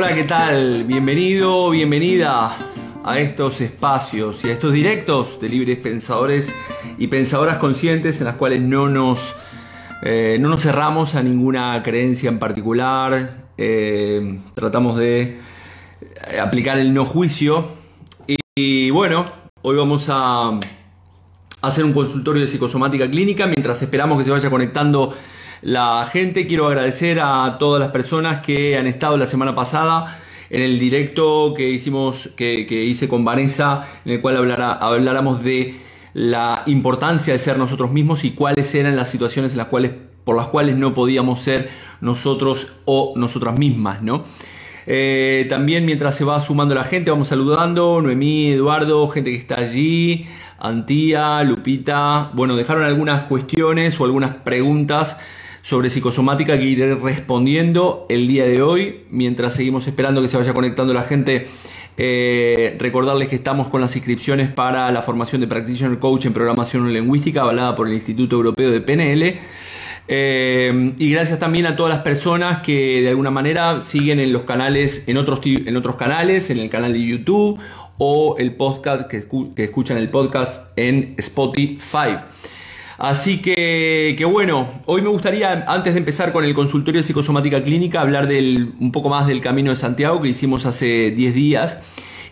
Hola, ¿qué tal? Bienvenido, bienvenida a estos espacios y a estos directos de libres pensadores y pensadoras conscientes en las cuales no nos, eh, no nos cerramos a ninguna creencia en particular, eh, tratamos de aplicar el no juicio y bueno, hoy vamos a hacer un consultorio de psicosomática clínica mientras esperamos que se vaya conectando la gente. Quiero agradecer a todas las personas que han estado la semana pasada en el directo que hicimos, que, hice con Vanessa, en el cual hablará, habláramos de la importancia de ser nosotros mismos y cuáles eran las situaciones en las cuales, por las cuales no podíamos ser nosotros o nosotras mismas, ¿no? Eh, también mientras se va sumando la gente, vamos saludando, Noemí, Eduardo, gente que está allí, Antía, Lupita, bueno, dejaron algunas cuestiones o algunas preguntas sobre psicosomática que iré respondiendo el día de hoy. Mientras seguimos esperando que se vaya conectando la gente, eh, recordarles que estamos con las inscripciones para la formación de Practitioner Coach en Programación Lingüística, avalada por el Instituto Europeo de PNL. Eh, y gracias también a todas las personas que de alguna manera siguen en los canales, en otros, en otros canales, en el canal de YouTube o el podcast que, que escuchan el podcast en Spotify. Así que, que, bueno, hoy me gustaría, antes de empezar con el consultorio de psicosomática clínica, hablar del, un poco más del Camino de Santiago que hicimos hace 10 días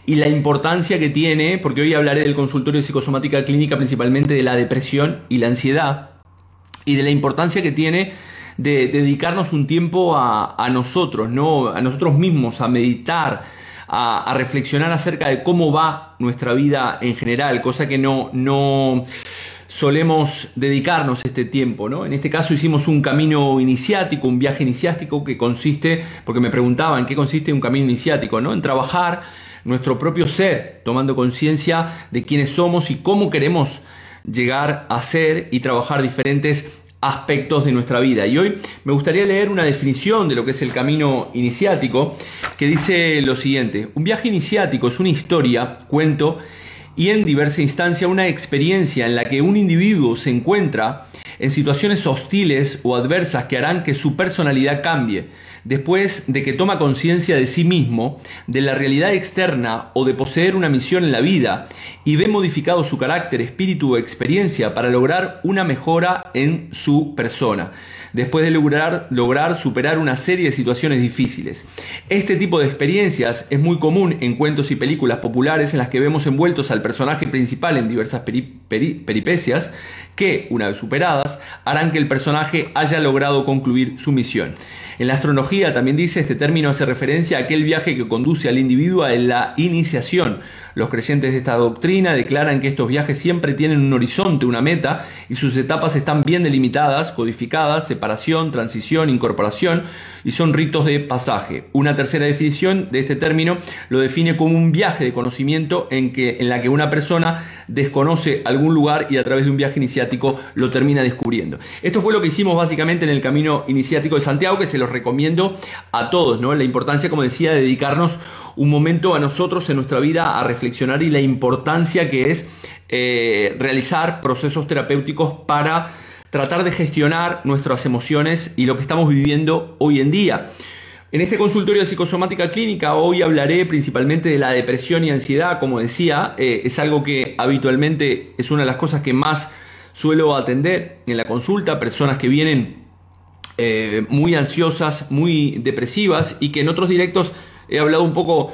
y la importancia que tiene, porque hoy hablaré del consultorio de psicosomática clínica principalmente de la depresión y la ansiedad y de la importancia que tiene de, dedicarnos un tiempo a, nosotros, ¿no? a nosotros mismos, a meditar, a, a, reflexionar acerca de cómo va nuestra vida en general, cosa que no, no, solemos dedicarnos este tiempo. ¿no? En este caso hicimos un camino iniciático, un viaje iniciático que consiste, porque me preguntaban qué consiste un camino iniciático, ¿no? en trabajar nuestro propio ser, tomando conciencia de quiénes somos y cómo queremos llegar a ser y trabajar diferentes aspectos de nuestra vida. Y hoy me gustaría leer una definición de lo que es el camino iniciático que dice lo siguiente. Un viaje iniciático es una historia, cuento, y en diversa instancia una experiencia en la que un individuo se encuentra en situaciones hostiles o adversas que harán que su personalidad cambie, después de que toma conciencia de sí mismo, de la realidad externa o de poseer una misión en la vida y ve modificado su carácter, espíritu o experiencia para lograr una mejora en su persona después de lograr, lograr superar una serie de situaciones difíciles. Este tipo de experiencias es muy común en cuentos y películas populares en las que vemos envueltos al personaje principal en diversas peripecias que, una vez superadas, harán que el personaje haya logrado concluir su misión. En la astrología también dice este término hace referencia a aquel viaje que conduce al individuo a la iniciación. Los creyentes de esta doctrina declaran que estos viajes siempre tienen un horizonte, una meta, y sus etapas están bien delimitadas, codificadas, separación, transición, incorporación, y son ritos de pasaje. Una tercera definición de este término lo define como un viaje de conocimiento en, que, en la que una persona desconoce algún lugar y a través de un viaje iniciático lo termina descubriendo. Esto fue lo que hicimos básicamente en el camino iniciático de Santiago, que se lo recomiendo a todos, ¿no? La importancia, como decía, de dedicarnos un momento a nosotros en nuestra vida a reflexionar y la importancia que es eh, realizar procesos terapéuticos para tratar de gestionar nuestras emociones y lo que estamos viviendo hoy en día. En este consultorio de psicosomática clínica hoy hablaré principalmente de la depresión y ansiedad, como decía, eh, es algo que habitualmente es una de las cosas que más suelo atender en la consulta, personas que vienen eh, muy ansiosas, muy depresivas y que en otros directos he hablado un poco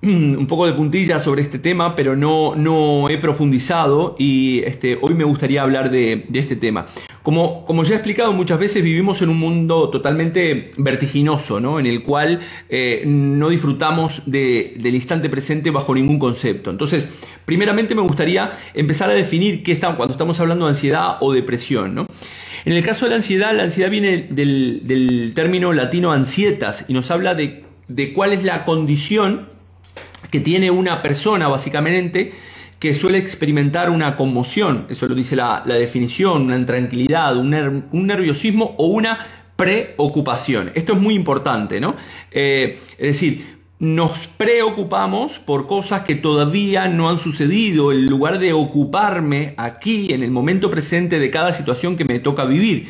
un poco de puntilla sobre este tema, pero no, no he profundizado y este, hoy me gustaría hablar de, este tema. Como, como, ya he explicado muchas veces, vivimos en un mundo totalmente vertiginoso, ¿no? en el cual eh, no disfrutamos del instante presente bajo ningún concepto. Entonces, primeramente me gustaría empezar a definir qué está, cuando estamos hablando de ansiedad o depresión. ¿no? En el caso de la ansiedad, la ansiedad viene del, del término latino ansietas y nos habla de, de cuál es la condición que tiene una persona básicamente que suele experimentar una conmoción, eso lo dice la, definición, una intranquilidad, un, nerviosismo o una preocupación. Esto es muy importante, ¿no? Eh, es decir, nos preocupamos por cosas que todavía no han sucedido, en lugar de ocuparme aquí, en el momento presente de cada situación que me toca vivir.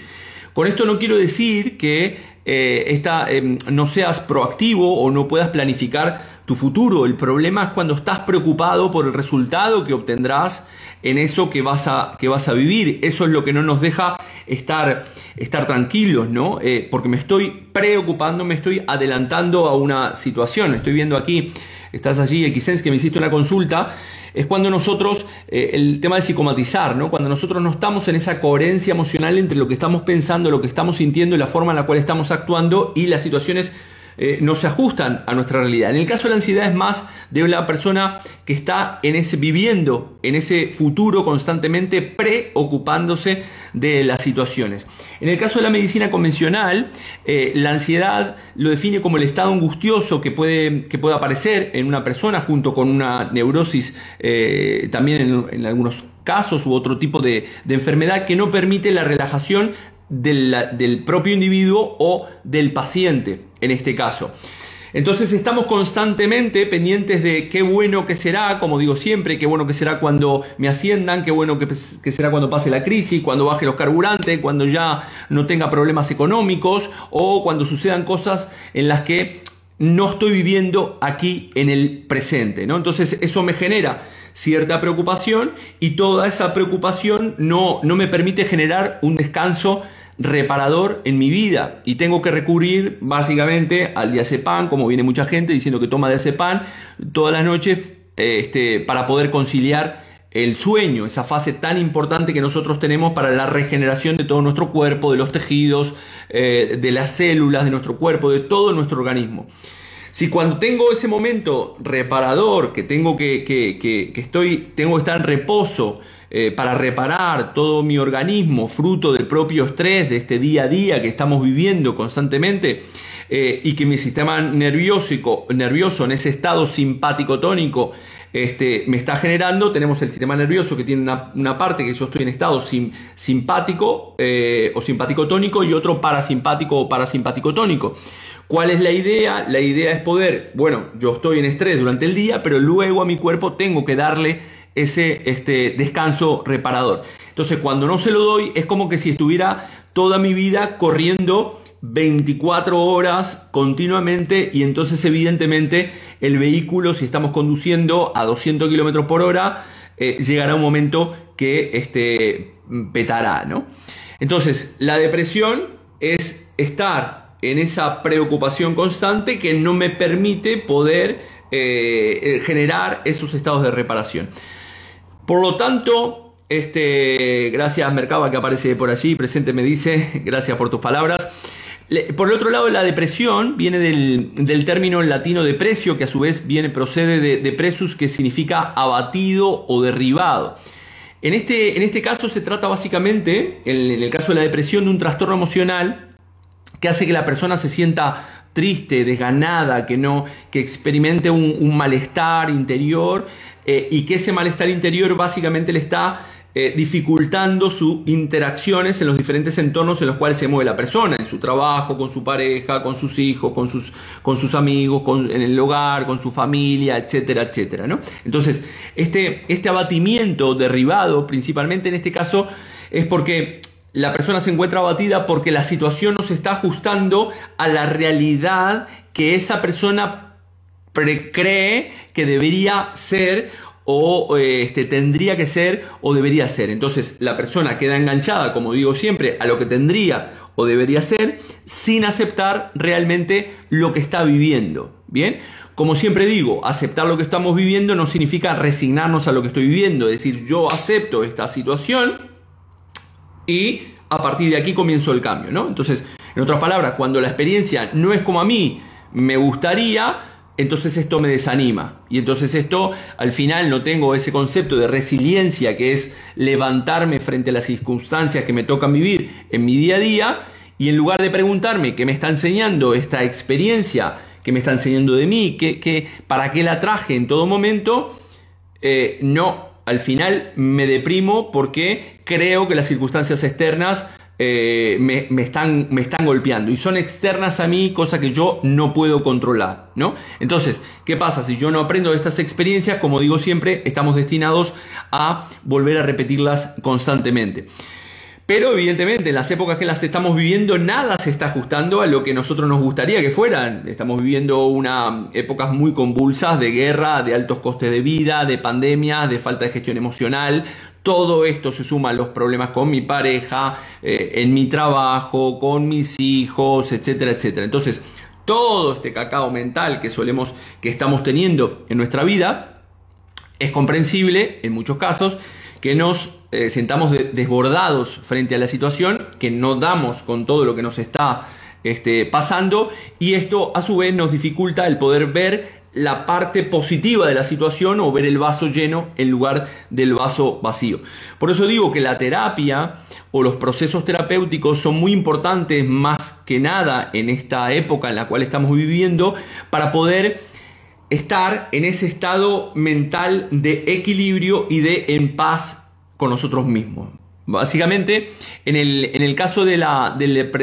Con esto no quiero decir que eh, em, no seas proactivo o no puedas planificar tu futuro. El problema es cuando estás preocupado por el resultado que obtendrás en eso que vas a, que vas a vivir. Eso es lo que no nos deja estar, estar tranquilos, ¿no? Eh, porque me estoy preocupando, me estoy adelantando a una situación. Estoy viendo aquí, estás allí, Xens, que me hiciste una consulta es cuando nosotros, eh, el tema de psicomatizar, ¿no? cuando nosotros no estamos en esa coherencia emocional entre lo que estamos pensando, lo que estamos sintiendo y la forma en la cual estamos actuando y las situaciones eh, no se ajustan a nuestra realidad. En el caso de la ansiedad es más de la persona que está en ese viviendo en ese futuro constantemente preocupándose de las situaciones. En el caso de la medicina convencional, eh, la ansiedad lo define como el estado angustioso que puede, que aparecer en una persona junto con una neurosis eh, también en, algunos casos u otro tipo de enfermedad que no permite la relajación del, propio individuo o del paciente en este caso. Entonces estamos constantemente pendientes de qué bueno que será, como digo siempre, qué bueno que será cuando me asciendan, qué bueno que, que, será cuando pase la crisis, cuando baje los carburantes, cuando ya no tenga problemas económicos o cuando sucedan cosas en las que no estoy viviendo aquí en el presente. ¿no? Entonces eso me genera cierta preocupación y toda esa preocupación no, no me permite generar un descanso reparador en mi vida y tengo que recurrir básicamente al diazepam, como viene mucha gente diciendo que toma diazepam todas las noches este, para poder conciliar el sueño, esa fase tan importante que nosotros tenemos para la regeneración de todo nuestro cuerpo, de los tejidos, eh, de las células de nuestro cuerpo, de todo nuestro organismo. Si cuando tengo ese momento reparador, que tengo que, que, que, estoy, tengo que estar en reposo, eh, para reparar todo mi organismo, fruto del propio estrés, de este día a día que estamos viviendo constantemente, eh, y que mi sistema nervioso, nervioso en ese estado simpático tónico este, me está generando, tenemos el sistema nervioso que tiene una, parte que yo estoy en estado simpático eh, o simpático tónico y otro parasimpático o parasimpático tónico. ¿Cuál es la idea? La idea es poder, bueno, yo estoy en estrés durante el día, pero luego a mi cuerpo tengo que darle ese este, descanso reparador. Entonces, cuando no se lo doy, es como que si estuviera toda mi vida corriendo 24 horas continuamente y entonces evidentemente el vehículo, si estamos conduciendo a 200 kilómetros por hora, eh, llegará un momento que este, petará, ¿no? Entonces, la depresión es estar en esa preocupación constante que no me permite poder eh, generar esos estados de reparación. Por lo tanto, este, gracias Mercaba que aparece por allí, presente me dice, gracias por tus palabras. Por el otro lado, la depresión viene del, término latino deprecio, que a su vez viene, procede de, de que significa abatido o derribado. En este, en este caso se trata básicamente, en, el caso de la depresión, de un trastorno emocional que hace que la persona se sienta triste, desganada, que no, que experimente un, malestar interior eh, y que ese malestar interior básicamente le está eh, dificultando sus interacciones en los diferentes entornos en los cuales se mueve la persona, en su trabajo, con su pareja, con sus hijos, con sus, con sus amigos, en el hogar, con su familia, etcétera, etcétera. ¿no? Entonces, este, este abatimiento derribado, principalmente en este caso, es porque la persona se encuentra abatida porque la situación no se está ajustando a la realidad que esa persona cree que debería ser o este, tendría que ser o debería ser. Entonces la persona queda enganchada, como digo siempre, a lo que tendría o debería ser sin aceptar realmente lo que está viviendo. Bien, como siempre digo, aceptar lo que estamos viviendo no significa resignarnos a lo que estoy viviendo, es decir, yo acepto esta situación y a partir de aquí comienzo el cambio, ¿no? Entonces, en otras palabras, cuando la experiencia no es como a mí me gustaría, entonces esto me desanima. Y entonces esto, al final no tengo ese concepto de resiliencia que es levantarme frente a las circunstancias que me tocan vivir en mi día a día. Y en lugar de preguntarme qué me está enseñando esta experiencia, qué me está enseñando de mí, qué, para qué la traje en todo momento, eh, no, al final me deprimo porque creo que las circunstancias externas eh, me, están, me están golpeando y son externas a mí, cosa que yo no puedo controlar, ¿no? Entonces, ¿qué pasa? Si yo no aprendo de estas experiencias, como digo siempre, estamos destinados a volver a repetirlas constantemente. Pero evidentemente en las épocas que las estamos viviendo nada se está ajustando a lo que nosotros nos gustaría que fueran. Estamos viviendo una épocas muy convulsas de guerra, de altos costes de vida, de pandemia, de falta de gestión emocional. Todo esto se suma a los problemas con mi pareja, eh, en mi trabajo, con mis hijos, etcétera, etcétera. Entonces, todo este cacao mental que solemos, que estamos teniendo en nuestra vida, es comprensible en muchos casos que nos eh, sentamos desbordados frente a la situación, que no damos con todo lo que nos está este, pasando y esto a su vez nos dificulta el poder ver la parte positiva de la situación o ver el vaso lleno en lugar del vaso vacío. Por eso digo que la terapia o los procesos terapéuticos son muy importantes más que nada en esta época en la cual estamos viviendo para poder estar en ese estado mental de equilibrio y de en paz con nosotros mismos. Básicamente, en el, caso de la,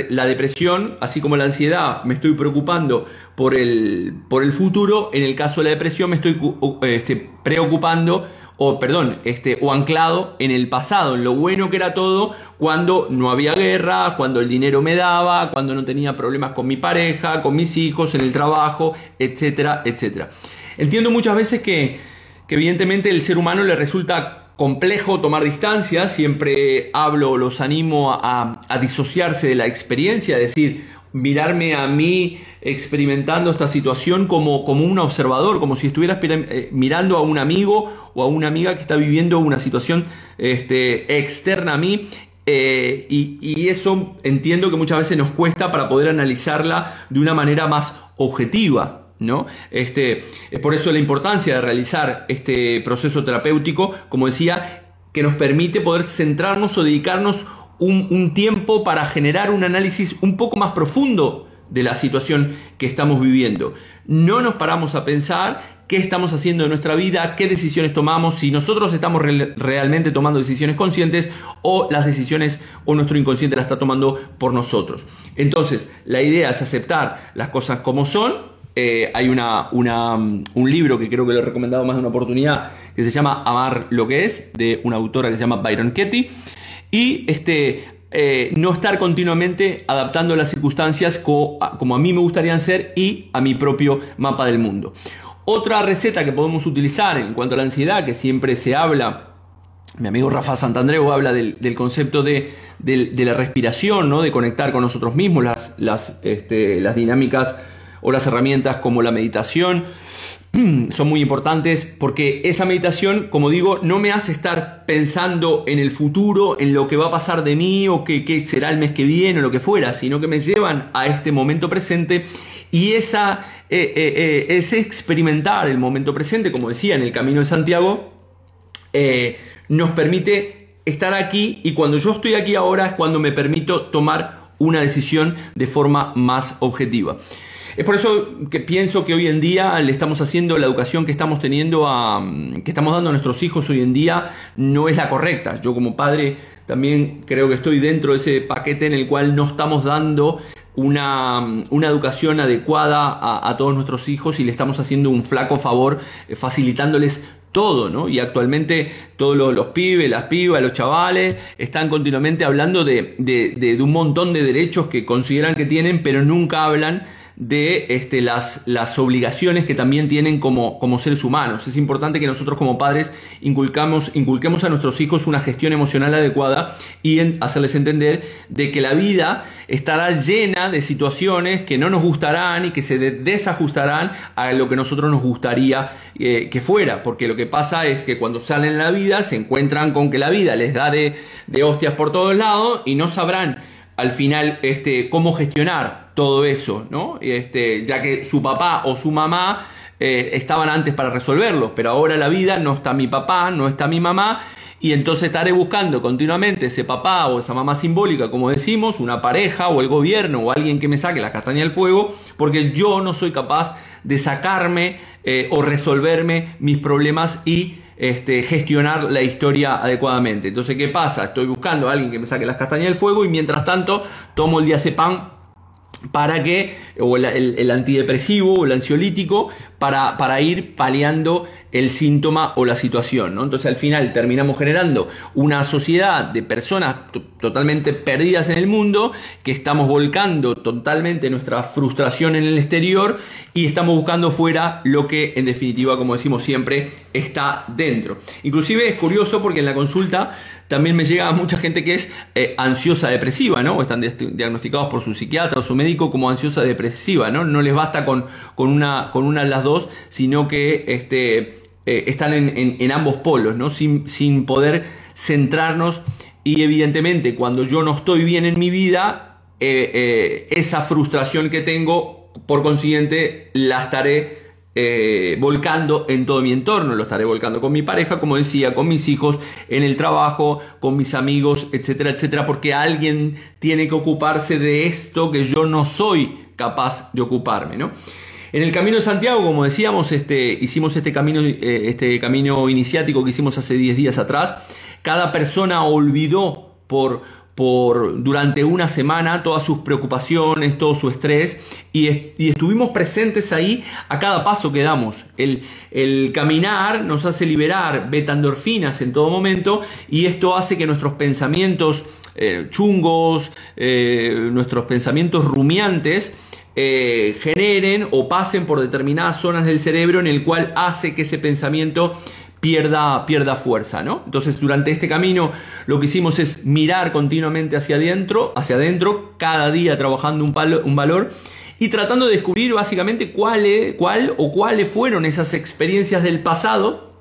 la, depresión, así como la ansiedad, me estoy preocupando por el, por el futuro, en el caso de la depresión me estoy este, preocupando o perdón, este, o anclado en el pasado, en lo bueno que era todo, cuando no había guerra, cuando el dinero me daba, cuando no tenía problemas con mi pareja, con mis hijos, en el trabajo, etcétera, etcétera. Entiendo muchas veces que, que evidentemente el ser humano le resulta complejo tomar distancia, siempre hablo, los animo a, disociarse de la experiencia, es decir, mirarme a mí experimentando esta situación como, como un observador, como si estuviera eh, mirando a un amigo o a una amiga que está viviendo una situación este, externa a mí. Eh, y eso entiendo que muchas veces nos cuesta para poder analizarla de una manera más objetiva. ¿No? Este, por eso la importancia de realizar este proceso terapéutico, como decía, que nos permite poder centrarnos o dedicarnos un, tiempo para generar un análisis un poco más profundo de la situación que estamos viviendo. No nos paramos a pensar qué estamos haciendo en nuestra vida, qué decisiones tomamos, si nosotros estamos realmente tomando decisiones conscientes o las decisiones o nuestro inconsciente las está tomando por nosotros. Entonces, la idea es aceptar las cosas como son, eh, hay una, un libro que creo que lo he recomendado más de una oportunidad que se llama Amar lo que es, de una autora que se llama Byron Ketty. Y este, eh, no estar continuamente adaptando las circunstancias como a mí me gustaría ser y a mi propio mapa del mundo. Otra receta que podemos utilizar en cuanto a la ansiedad, que siempre se habla, mi amigo Rafa Santandreu habla del, concepto de, la respiración, ¿no? de conectar con nosotros mismos, las, las, este, las dinámicas o las herramientas como la meditación son muy importantes porque esa meditación, como digo, no me hace estar pensando en el futuro, en lo que va a pasar de mí o qué, será el mes que viene o lo que fuera, sino que me llevan a este momento presente y esa, eh, eh, eh, ese experimentar el momento presente, como decía en el Camino de Santiago, nos permite estar aquí y cuando yo estoy aquí ahora es cuando me permito tomar una decisión de forma más objetiva. Es por eso que pienso que hoy en día le estamos haciendo la educación que estamos teniendo a, que estamos dando a nuestros hijos hoy en día no es la correcta. Yo como padre también creo que estoy dentro de ese paquete en el cual no estamos dando una, educación adecuada a, a, todos nuestros hijos y le estamos haciendo un flaco favor eh, facilitándoles todo, ¿no? Y actualmente todos los, pibes, las pibas, los chavales están continuamente hablando de, de, un montón de derechos que consideran que tienen, pero nunca hablan de este, las, las obligaciones que también tienen como, como seres humanos. Es importante que nosotros como padres inculcamos, inculquemos a nuestros hijos una gestión emocional adecuada y hacerles entender de que la vida estará llena de situaciones que no nos gustarán y que se desajustarán a lo que nosotros nos gustaría eh, que fuera. Porque lo que pasa es que cuando salen en la vida se encuentran con que la vida les da de, de hostias por todos lados y no sabrán al final este, cómo gestionar todo eso, ¿no? Este, ya que su papá o su mamá eh, estaban antes para resolverlo, pero ahora la vida no está mi papá, no está mi mamá, y entonces estaré buscando continuamente ese papá o esa mamá simbólica, como decimos, una pareja o el gobierno o alguien que me saque la castaña del fuego, porque yo no soy capaz de sacarme eh, o resolverme mis problemas y este, gestionar la historia adecuadamente. Entonces, ¿qué pasa? Estoy buscando a alguien que me saque las castañas del fuego y mientras tanto tomo el diazepam para que, o el, antidepresivo o el ansiolítico, para, para, ir paliando el síntoma o la situación. ¿no? Entonces al final terminamos generando una sociedad de personas totalmente perdidas en el mundo, que estamos volcando totalmente nuestra frustración en el exterior y estamos buscando fuera lo que en definitiva, como decimos siempre, está dentro. Inclusive es curioso porque en la consulta también me llega mucha gente que es eh, ansiosa depresiva, ¿no? Están diagnosticados por su psiquiatra o su médico como ansiosa depresiva, ¿no? No les basta con, con, una, con una de las dos, sino que este, eh, están en, ambos polos, ¿no? Sin, sin poder centrarnos y evidentemente cuando yo no estoy bien en mi vida, eh, esa frustración que tengo, por consiguiente, la estaré eh, volcando en todo mi entorno. Lo estaré volcando con mi pareja, como decía, con mis hijos, en el trabajo, con mis amigos, etcétera, etcétera, porque alguien tiene que ocuparse de esto que yo no soy capaz de ocuparme, ¿no? En el Camino de Santiago, como decíamos, este, hicimos este camino, eh, este camino iniciático que hicimos hace 10 días atrás. Cada persona olvidó por, por durante una semana todas sus preocupaciones, todo su estrés y, estuvimos presentes ahí a cada paso que damos. El, el, caminar nos hace liberar beta-endorfinas en todo momento y esto hace que nuestros pensamientos eh, chungos, eh, nuestros pensamientos rumiantes, eh, generen o pasen por determinadas zonas del cerebro en el cual hace que ese pensamiento pierda, pierda fuerza, ¿no? Entonces, durante este camino lo que hicimos es mirar continuamente hacia adentro, hacia adentro, cada día trabajando un, un valor y tratando de descubrir básicamente cuál, cuál o cuáles fueron esas experiencias del pasado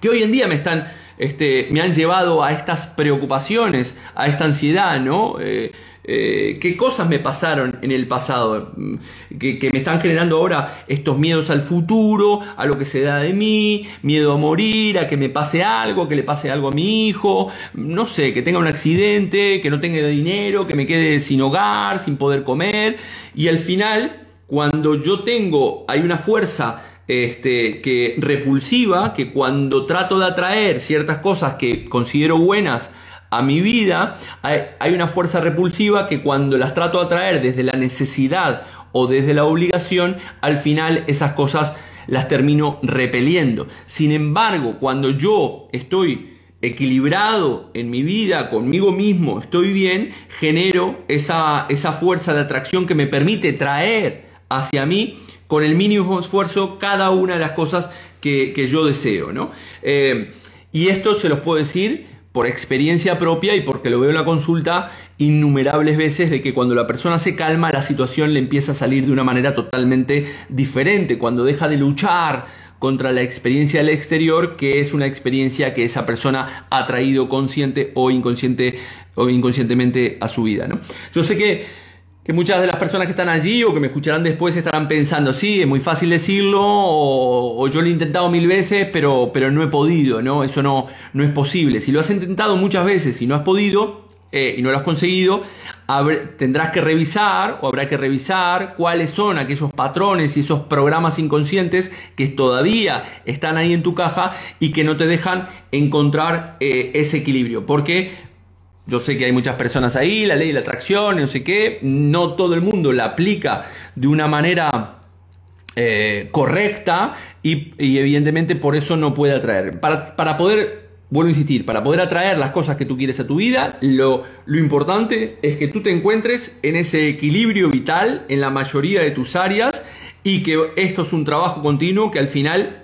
que hoy en día me están este, me han llevado a estas preocupaciones, a esta ansiedad, ¿no? Eh, eh, qué cosas me pasaron en el pasado, mm, que, me están generando ahora estos miedos al futuro, a lo que se da de mí, miedo a morir, a que me pase algo, que le pase algo a mi hijo, no sé, que tenga un accidente, que no tenga dinero, que me quede sin hogar, sin poder comer, y al final, cuando yo tengo, hay una fuerza este, que repulsiva, que cuando trato de atraer ciertas cosas que considero buenas, a mi vida, hay, una fuerza repulsiva que cuando las trato de atraer desde la necesidad o desde la obligación, al final esas cosas las termino repeliendo. Sin embargo, cuando yo estoy equilibrado en mi vida, conmigo mismo, estoy bien, genero esa, esa fuerza de atracción que me permite traer hacia mí con el mínimo esfuerzo cada una de las cosas que, yo deseo. ¿no? Eh, y esto se los puedo decir por experiencia propia y porque lo veo en la consulta innumerables veces de que cuando la persona se calma la situación le empieza a salir de una manera totalmente diferente, cuando deja de luchar contra la experiencia del exterior, que es una experiencia que esa persona ha traído consciente o inconsciente o inconscientemente a su vida. ¿no? Yo sé que que muchas de las personas que están allí o que me escucharán después estarán pensando, sí, es muy fácil decirlo, o, yo lo he intentado mil veces, pero, pero no he podido, ¿no? Eso no, no es posible. Si lo has intentado muchas veces y no has podido eh, y no lo has conseguido, tendrás que revisar o habrá que revisar cuáles son aquellos patrones y esos programas inconscientes que todavía están ahí en tu caja y que no te dejan encontrar eh, ese equilibrio. Porque yo sé que hay muchas personas ahí, la ley de la atracción, no sé qué, no todo el mundo la aplica de una manera eh, correcta y, evidentemente por eso no puede atraer. Para, para, poder, vuelvo a insistir, para poder atraer las cosas que tú quieres a tu vida, lo, lo importante es que tú te encuentres en ese equilibrio vital en la mayoría de tus áreas y que esto es un trabajo continuo que al final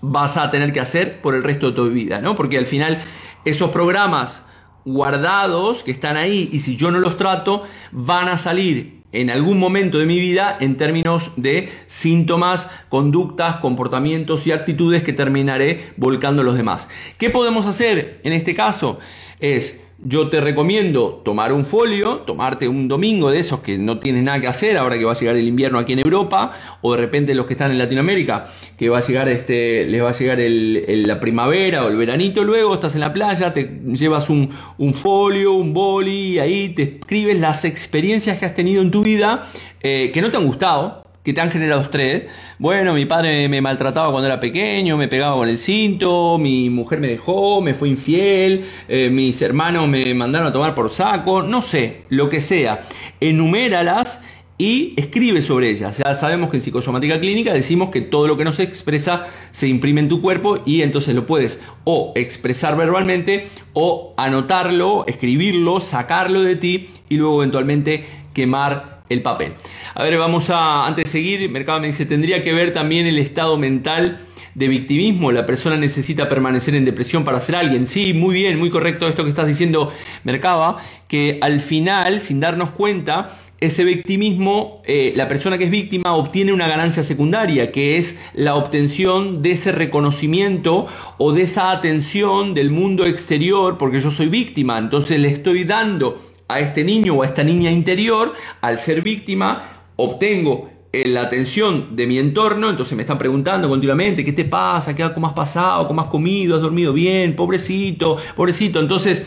vas a tener que hacer por el resto de tu vida, ¿no? Porque al final esos programas guardados que están ahí y si yo no los trato van a salir en algún momento de mi vida en términos de síntomas, conductas, comportamientos y actitudes que terminaré volcando a los demás. ¿Qué podemos hacer en este caso? Es yo te recomiendo tomar un folio, tomarte un domingo de esos que no tienes nada que hacer ahora que va a llegar el invierno aquí en Europa, o de repente los que están en Latinoamérica, que va a llegar este, les va a llegar la primavera o el veranito, luego estás en la playa, te llevas un, folio, un boli, y ahí te escribes las experiencias que has tenido en tu vida, eh, que no te han gustado, que te han generado estrés. Bueno, mi padre me maltrataba cuando era pequeño, me pegaba con el cinto, mi mujer me dejó, me fue infiel, eh, mis hermanos me mandaron a tomar por saco, no sé, lo que sea. Enuméralas y escribe sobre ellas. Ya sabemos que en psicosomática clínica decimos que todo lo que no se expresa se imprime en tu cuerpo y entonces lo puedes o expresar verbalmente o anotarlo, escribirlo, sacarlo de ti y luego eventualmente quemar el papel. A ver, vamos a, antes de seguir, Mercado me dice, tendría que ver también el estado mental de victimismo, la persona necesita permanecer en depresión para ser alguien. Sí, muy bien, muy correcto esto que estás diciendo, Mercaba, que al final, sin darnos cuenta, ese victimismo, eh, la persona que es víctima obtiene una ganancia secundaria, que es la obtención de ese reconocimiento o de esa atención del mundo exterior, porque yo soy víctima, entonces le estoy dando a este niño o a esta niña interior, al ser víctima, obtengo eh, la atención de mi entorno, entonces me están preguntando continuamente, ¿qué te pasa? ¿Qué, ¿Cómo has pasado? ¿Cómo has comido? ¿Has dormido bien? Pobrecito, pobrecito. Entonces,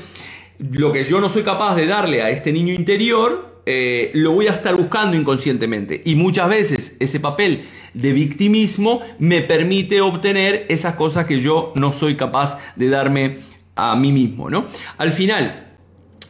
lo que yo no soy capaz de darle a este niño interior, eh, lo voy a estar buscando inconscientemente. Y muchas veces ese papel de victimismo me permite obtener esas cosas que yo no soy capaz de darme a mí mismo, ¿no? Al final,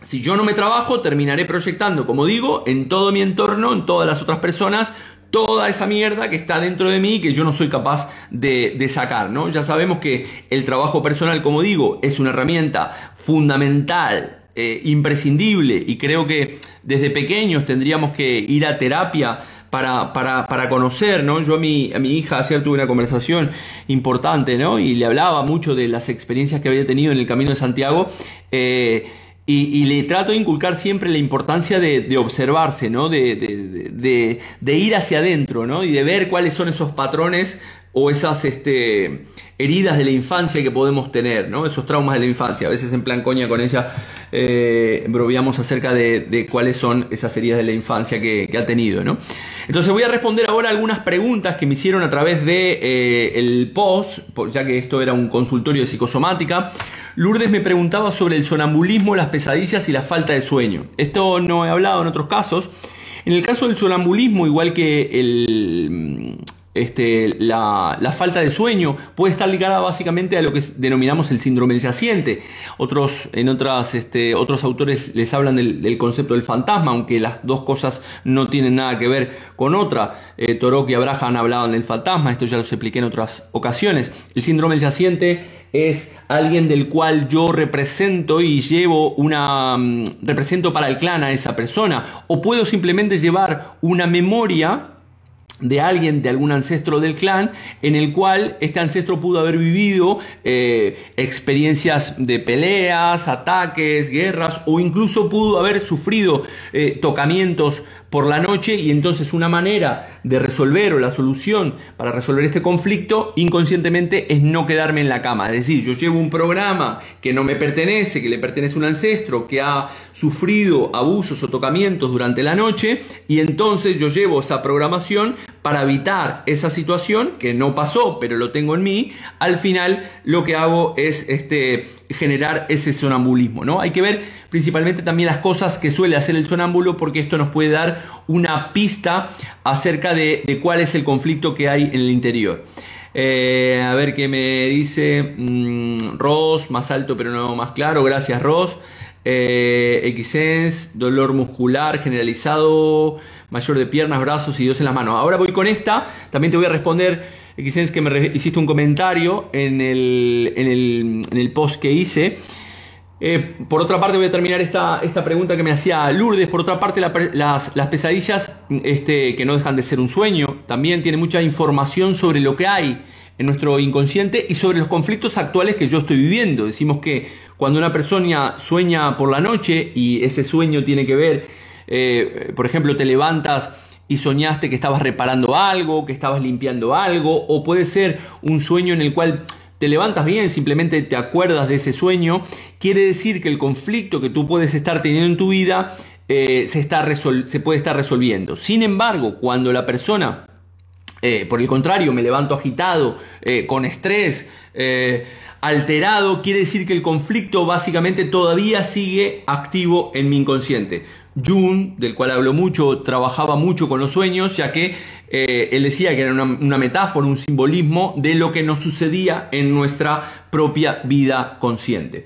si yo no me trabajo, terminaré proyectando, como digo, en todo mi entorno, en todas las otras personas, toda esa mierda que está dentro de mí y que yo no soy capaz de, sacar, ¿no? Ya sabemos que el trabajo personal, como digo, es una herramienta fundamental, eh, imprescindible y creo que desde pequeños tendríamos que ir a terapia para, para, para, conocer, ¿no? Yo a mi, a mi hija ayer tuve una conversación importante, ¿no? Y le hablaba mucho de las experiencias que había tenido en el Camino de Santiago. Eh, y, le trato de inculcar siempre la importancia de, observarse, ¿no? De, ir hacia adentro, ¿no? Y de ver cuáles son esos patrones o esas este, heridas de la infancia que podemos tener, ¿no? Esos traumas de la infancia. A veces en plan coña con ella eh, broviamos acerca de, cuáles son esas heridas de la infancia que, ha tenido, ¿no? Entonces voy a responder ahora algunas preguntas que me hicieron a través de eh, el post, ya que esto era un consultorio de psicosomática. Lourdes me preguntaba sobre el sonambulismo, las pesadillas y la falta de sueño. Esto no he hablado en otros casos. En el caso del sonambulismo, igual que el, este, la, falta de sueño puede estar ligada básicamente a lo que denominamos el síndrome del yaciente. Otros, en otras, este, otros autores les hablan del, concepto del fantasma, aunque las dos cosas no tienen nada que ver con otra. Eh, Torok y Abraham hablaban del fantasma, esto ya lo expliqué en otras ocasiones. El síndrome yaciente es alguien del cual yo represento y llevo una mm, represento para el clan a esa persona o puedo simplemente llevar una memoria de alguien, de algún ancestro del clan, en el cual este ancestro pudo haber vivido eh, experiencias de peleas, ataques, guerras, o incluso pudo haber sufrido eh, tocamientos por la noche y entonces una manera de resolver o la solución para resolver este conflicto inconscientemente es no quedarme en la cama. Es decir, yo llevo un programa que no me pertenece, que le pertenece a un ancestro que ha sufrido abusos o tocamientos durante la noche y entonces yo llevo esa programación para evitar esa situación que no pasó pero lo tengo en mí. Al final lo que hago es este generar ese sonambulismo, ¿no? Hay que ver principalmente también las cosas que suele hacer el sonámbulo porque esto nos puede dar una pista acerca de, cuál es el conflicto que hay en el interior. Eh, a ver qué me dice mm, Ross, más alto pero no más claro, gracias Ross. Eh, dolor muscular generalizado, mayor de piernas, brazos y dos en las manos. Ahora voy con esta, también te voy a responder Xens que me hiciste un comentario en el, en el, en el post que hice eh, por otra parte, voy a terminar esta, esta pregunta que me hacía Lourdes. Por otra parte, las, pesadillas, este, que no dejan de ser un sueño, también tiene mucha información sobre lo que hay en nuestro inconsciente y sobre los conflictos actuales que yo estoy viviendo. Decimos que cuando una persona sueña por la noche y ese sueño tiene que ver, eh, por ejemplo, te levantas y soñaste que estabas reparando algo, que estabas limpiando algo, o puede ser un sueño en el cual te levantas bien, simplemente te acuerdas de ese sueño, quiere decir que el conflicto que tú puedes estar teniendo en tu vida eh, se, está se puede estar resolviendo. Sin embargo, cuando la persona, eh, por el contrario, me levanto agitado, con estrés, alterado, quiere decir que el conflicto básicamente todavía sigue activo en mi inconsciente. Jung, del cual hablo mucho, trabajaba mucho con los sueños, ya que eh, él decía que era una, una, metáfora, un simbolismo de lo que nos sucedía en nuestra propia vida consciente.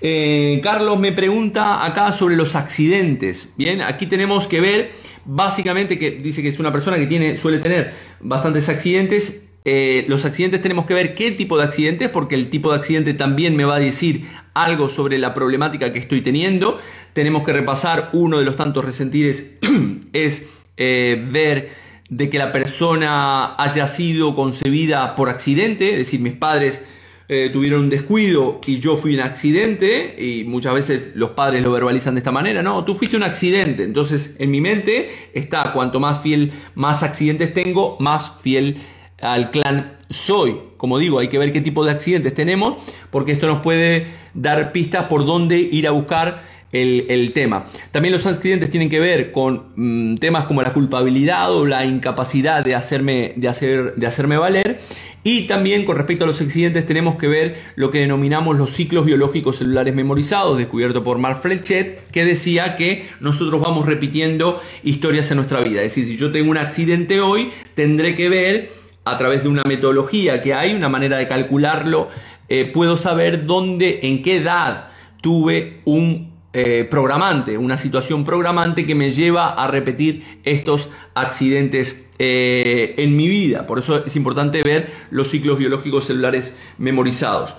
Eh, Carlos me pregunta acá sobre los accidentes. Bien, aquí tenemos que ver básicamente que dice que es una persona que tiene, suele tener bastantes accidentes. Eh, los accidentes tenemos que ver qué tipo de accidentes, porque el tipo de accidente también me va a decir algo sobre la problemática que estoy teniendo. Tenemos que repasar uno de los tantos resentires es eh, ver de que la persona haya sido concebida por accidente, es decir, mis padres eh, tuvieron un descuido y yo fui un accidente, y muchas veces los padres lo verbalizan de esta manera, no, tú fuiste un accidente, entonces en mi mente está cuanto más fiel, más accidentes tengo, más fiel al clan soy. Como digo, hay que ver qué tipo de accidentes tenemos, porque esto nos puede dar pistas por dónde ir a buscar el, tema. También los accidentes tienen que ver con mm, temas como la culpabilidad o la incapacidad de hacerme, de hacer, de hacerme valer. Y también con respecto a los accidentes tenemos que ver lo que denominamos los ciclos biológicos celulares memorizados, descubierto por Mark Fletchet, que decía que nosotros vamos repitiendo historias en nuestra vida. Es decir, si yo tengo un accidente hoy, tendré que ver a través de una metodología que hay, una manera de calcularlo, eh, puedo saber dónde, en qué edad tuve un eh, programante, una situación programante que me lleva a repetir estos accidentes eh, en mi vida. Por eso es importante ver los ciclos biológicos celulares memorizados.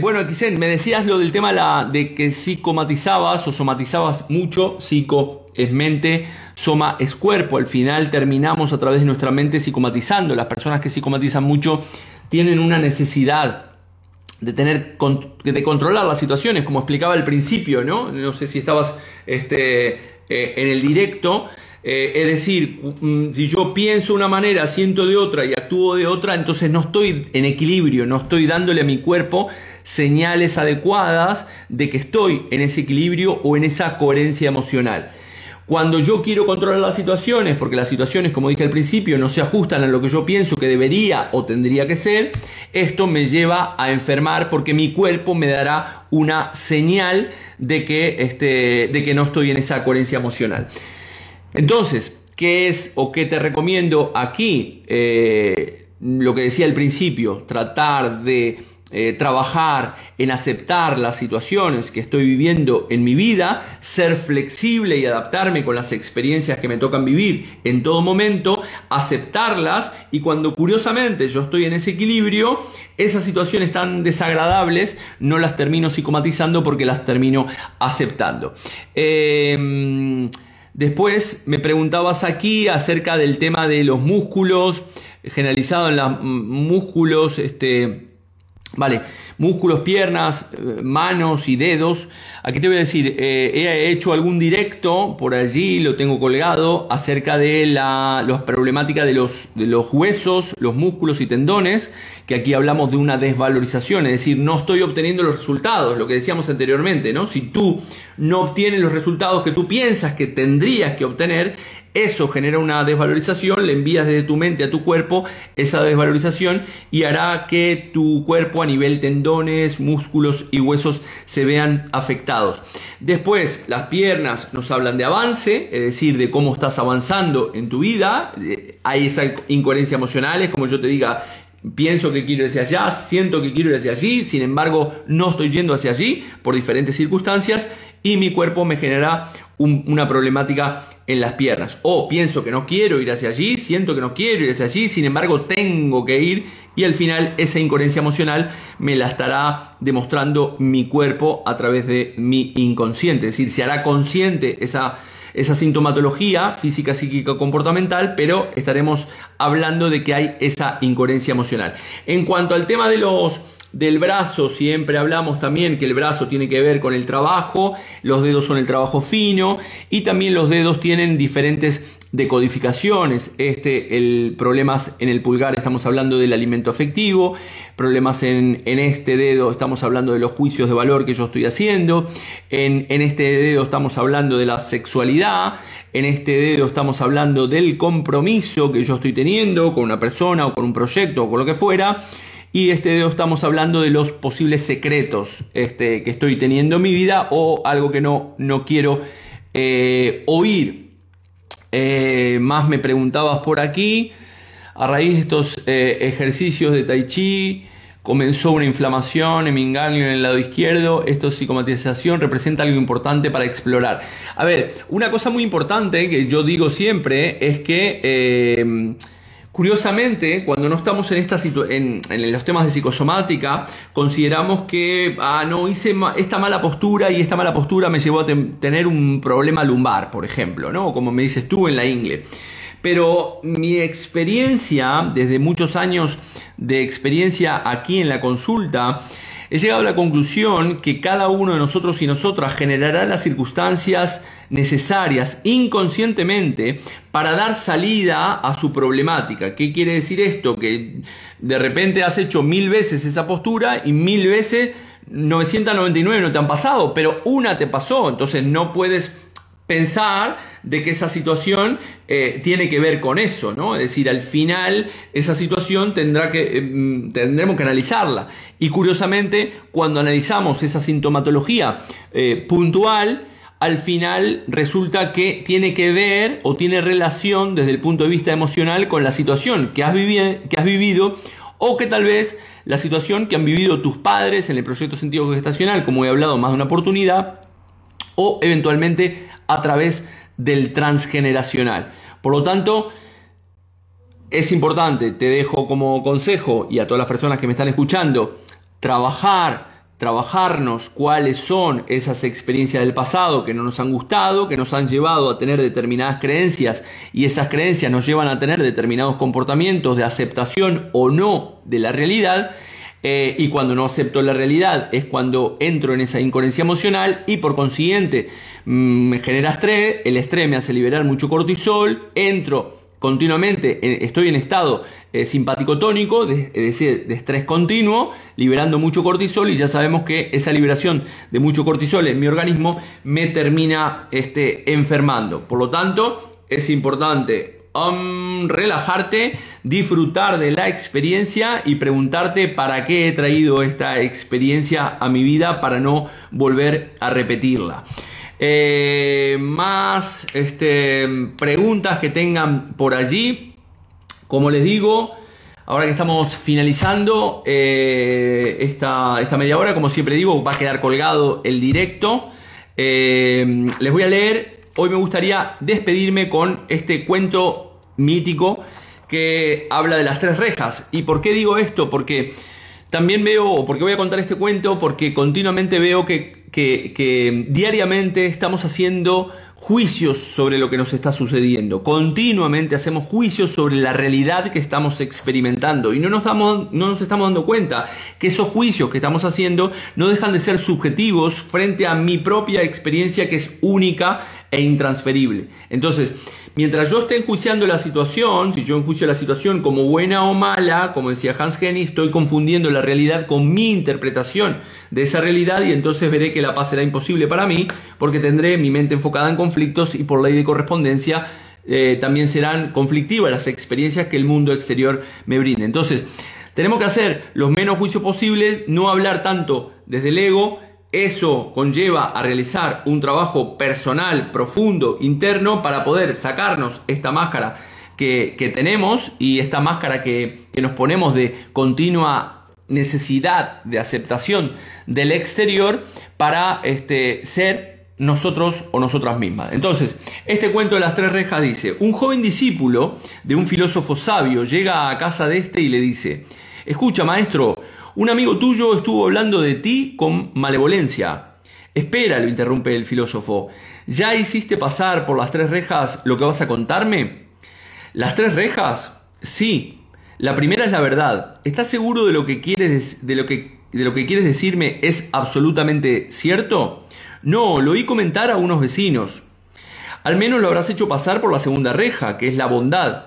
Bueno, Kisen, me decías lo del tema de que psicomatizabas o somatizabas mucho, psico es mente, soma es cuerpo. Al final terminamos a través de nuestra mente psicomatizando. Las personas que psicomatizan mucho tienen una necesidad de tener de controlar las situaciones, como explicaba al principio, ¿no? No sé si estabas este, eh, en el directo. Eh, es decir, mm, si yo pienso una manera, siento de otra y actúo de otra, entonces no estoy en equilibrio, no estoy dándole a mi cuerpo señales adecuadas de que estoy en ese equilibrio o en esa coherencia emocional. Cuando yo quiero controlar las situaciones, porque las situaciones, como dije al principio, no se ajustan a lo que yo pienso que debería o tendría que ser, esto me lleva a enfermar porque mi cuerpo me dará una señal de que, este, de que no estoy en esa coherencia emocional. Entonces, ¿qué es o qué te recomiendo aquí? Eh, lo que decía al principio, tratar de eh, trabajar en aceptar las situaciones que estoy viviendo en mi vida, ser flexible y adaptarme con las experiencias que me tocan vivir en todo momento, aceptarlas y cuando curiosamente yo estoy en ese equilibrio, esas situaciones tan desagradables no las termino psicomatizando porque las termino aceptando. Em, después me preguntabas aquí acerca del tema de los músculos, generalizado en los músculos, este, Vale, músculos, piernas, eh, manos y dedos. Aquí te voy a decir, eh, he hecho algún directo por allí, lo tengo colgado, acerca de la, la problemática de los, de los huesos, los músculos y tendones, que aquí hablamos de una desvalorización, es decir, no estoy obteniendo los resultados, lo que decíamos anteriormente, ¿no? Si tú no obtienes los resultados que tú piensas que tendrías que obtener, eso genera una desvalorización, le envías desde tu mente a tu cuerpo esa desvalorización y hará que tu cuerpo a nivel tendones, músculos y huesos se vean afectados. Después, las piernas nos hablan de avance, es decir, de cómo estás avanzando en tu vida. Hay esa incoherencia emocional, es como yo te diga, pienso que quiero ir hacia allá, siento que quiero ir hacia allí, sin embargo no estoy yendo hacia allí por diferentes circunstancias y mi cuerpo me genera una problemática en las piernas. O pienso que no quiero ir hacia allí, siento que no quiero ir hacia allí, sin embargo tengo que ir y al final esa incoherencia emocional me la estará demostrando mi cuerpo a través de mi inconsciente. Es decir, se hará consciente esa, esa sintomatología física, psíquica, comportamental, pero estaremos hablando de que hay esa incoherencia emocional. En cuanto al tema de los del brazo siempre hablamos también que el brazo tiene que ver con el trabajo, los dedos son el trabajo fino y también los dedos tienen diferentes decodificaciones. Este, el problemas en el pulgar estamos hablando del alimento afectivo, problemas en, este dedo estamos hablando de los juicios de valor que yo estoy haciendo, en, en este dedo estamos hablando de la sexualidad, en este dedo estamos hablando del compromiso que yo estoy teniendo con una persona o con un proyecto o con lo que fuera. Y este dedo estamos hablando de los posibles secretos este, que estoy teniendo en mi vida o algo que no, no quiero eh, oír. Eh, más me preguntabas por aquí, a raíz de estos eh, ejercicios de tai chi, comenzó una inflamación en mi engaño en el lado izquierdo, esto psicomatización representa algo importante para explorar. A ver, una cosa muy importante que yo digo siempre es que Curiosamente, cuando no estamos en, esta en, los temas de psicosomática, consideramos que, ah, no, hice esta mala postura y esta mala postura me llevó a tener un problema lumbar, por ejemplo, ¿no? Como me dices tú en la ingle. Pero mi experiencia, desde muchos años de experiencia aquí en la consulta, he llegado a la conclusión que cada uno de nosotros y nosotras generará las circunstancias necesarias inconscientemente para dar salida a su problemática. ¿Qué quiere decir esto? Que de repente has hecho mil veces esa postura y mil veces 999 no te han pasado, pero una te pasó, entonces no puedes pensar de que esa situación eh, tiene que ver con eso, ¿no? Es decir, al final esa situación tendrá que, eh, mm, tendremos que analizarla. Y curiosamente, cuando analizamos esa sintomatología eh, puntual, al final resulta que tiene que ver o tiene relación desde el punto de vista emocional con la situación que has, que has vivido o que tal vez la situación que han vivido tus padres en el proyecto sentido gestacional, como he hablado más de una oportunidad, o eventualmente a través del transgeneracional. Por lo tanto, es importante, te dejo como consejo y a todas las personas que me están escuchando, trabajar, trabajarnos cuáles son esas experiencias del pasado que no nos han gustado, que nos han llevado a tener determinadas creencias y esas creencias nos llevan a tener determinados comportamientos de aceptación o no de la realidad eh, y cuando no acepto la realidad es cuando entro en esa incoherencia emocional y por consiguiente mm, me genera estrés, el estrés me hace liberar mucho cortisol, entro continuamente, estoy en estado eh, simpático tónico, es decir, de estrés continuo, liberando mucho cortisol y ya sabemos que esa liberación de mucho cortisol en mi organismo me termina este, enfermando. Por lo tanto, es importante relajarte, disfrutar de la experiencia y preguntarte para qué he traído esta experiencia a mi vida para no volver a repetirla. Eh, más este, preguntas que tengan por allí. Como les digo, ahora que estamos finalizando eh, esta, esta, media hora, como siempre digo, va a quedar colgado el directo. Eh, les voy a leer hoy me gustaría despedirme con este cuento mítico que habla de las tres rejas. ¿Y por qué digo esto? Porque también veo, porque voy a contar este cuento, porque continuamente veo que, que, diariamente estamos haciendo juicios sobre lo que nos está sucediendo. Continuamente hacemos juicios sobre la realidad que estamos experimentando y no nos, damos, no nos estamos dando cuenta que esos juicios que estamos haciendo no dejan de ser subjetivos frente a mi propia experiencia que es única e intransferible. Entonces, mientras yo esté enjuiciando la situación, si yo enjuicio la situación como buena o mala, como decía Hans Henny, estoy confundiendo la realidad con mi interpretación de esa realidad y entonces veré que la paz será imposible para mí porque tendré mi mente enfocada en conflictos y por ley de correspondencia eh, también serán conflictivas las experiencias que el mundo exterior me brinde. Entonces, tenemos que hacer los menos juicios posibles, no hablar tanto desde el ego, eso conlleva a realizar un trabajo personal, profundo, interno, para poder sacarnos esta máscara que, tenemos y esta máscara que, nos ponemos de continua necesidad de aceptación del exterior para este, ser nosotros o nosotras mismas. Entonces, este cuento de las tres rejas dice, un joven discípulo de un filósofo sabio llega a casa de este y le dice, escucha maestro, un amigo tuyo estuvo hablando de ti con malevolencia. Espera, lo interrumpe el filósofo. ¿Ya hiciste pasar por las tres rejas lo que vas a contarme? ¿Las tres rejas? Sí. La primera es la verdad. ¿Estás seguro de lo que quieres, de lo que, de lo que quieres decirme es absolutamente cierto? No, lo oí comentar a unos vecinos. Al menos lo habrás hecho pasar por la segunda reja, que es la bondad.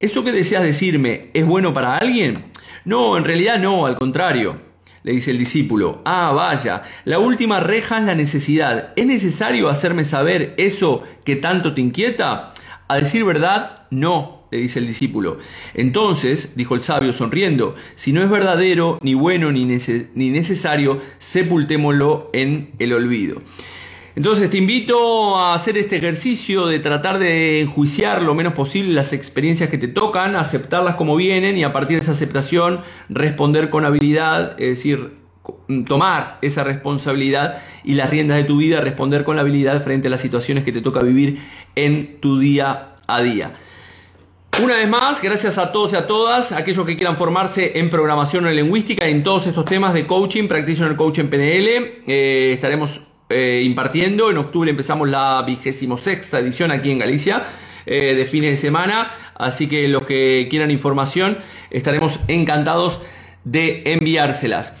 ¿Eso que deseas decirme es bueno para alguien? No, en realidad no, al contrario, le dice el discípulo. Ah, vaya, la última reja es la necesidad. ¿Es necesario hacerme saber eso que tanto te inquieta? A decir verdad, no, le dice el discípulo. Entonces, dijo el sabio sonriendo, si no es verdadero, ni bueno, ni, ni necesario, sepultémoslo en el olvido. Entonces te invito a hacer este ejercicio de tratar de enjuiciar lo menos posible las experiencias que te tocan, aceptarlas como vienen y a partir de esa aceptación responder con habilidad, es decir, tomar esa responsabilidad y las riendas de tu vida, responder con la habilidad frente a las situaciones que te toca vivir en tu día a día. Una vez más, gracias a todos y a todas, aquellos que quieran formarse en programación o en lingüística, en todos estos temas de coaching, Practitioner Coaching PNL, eh, estaremos eh, impartiendo. En octubre empezamos la vigésimo sexta edición aquí en Galicia. Eh, de fines de semana, así que los que quieran información estaremos encantados de enviárselas.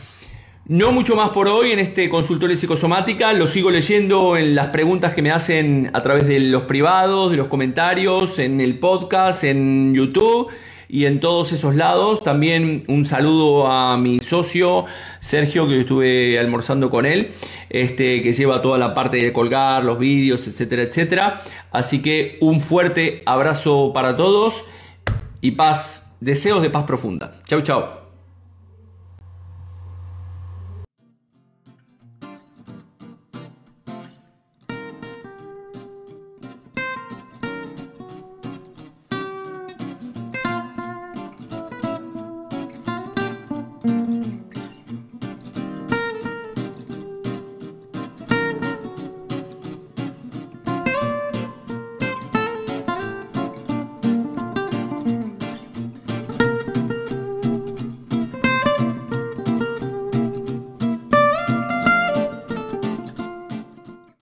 No mucho más por hoy en este consultorio de psicosomática, lo sigo leyendo en las preguntas que me hacen a través de los privados, de los comentarios, en el podcast, en YouTube y en todos esos lados. También un saludo a mi socio Sergio, que estuve almorzando con él, este, que lleva toda la parte de colgar los vídeos, etcétera, etcétera. Así que un fuerte abrazo para todos y paz, deseos de paz profunda. Chau, chau.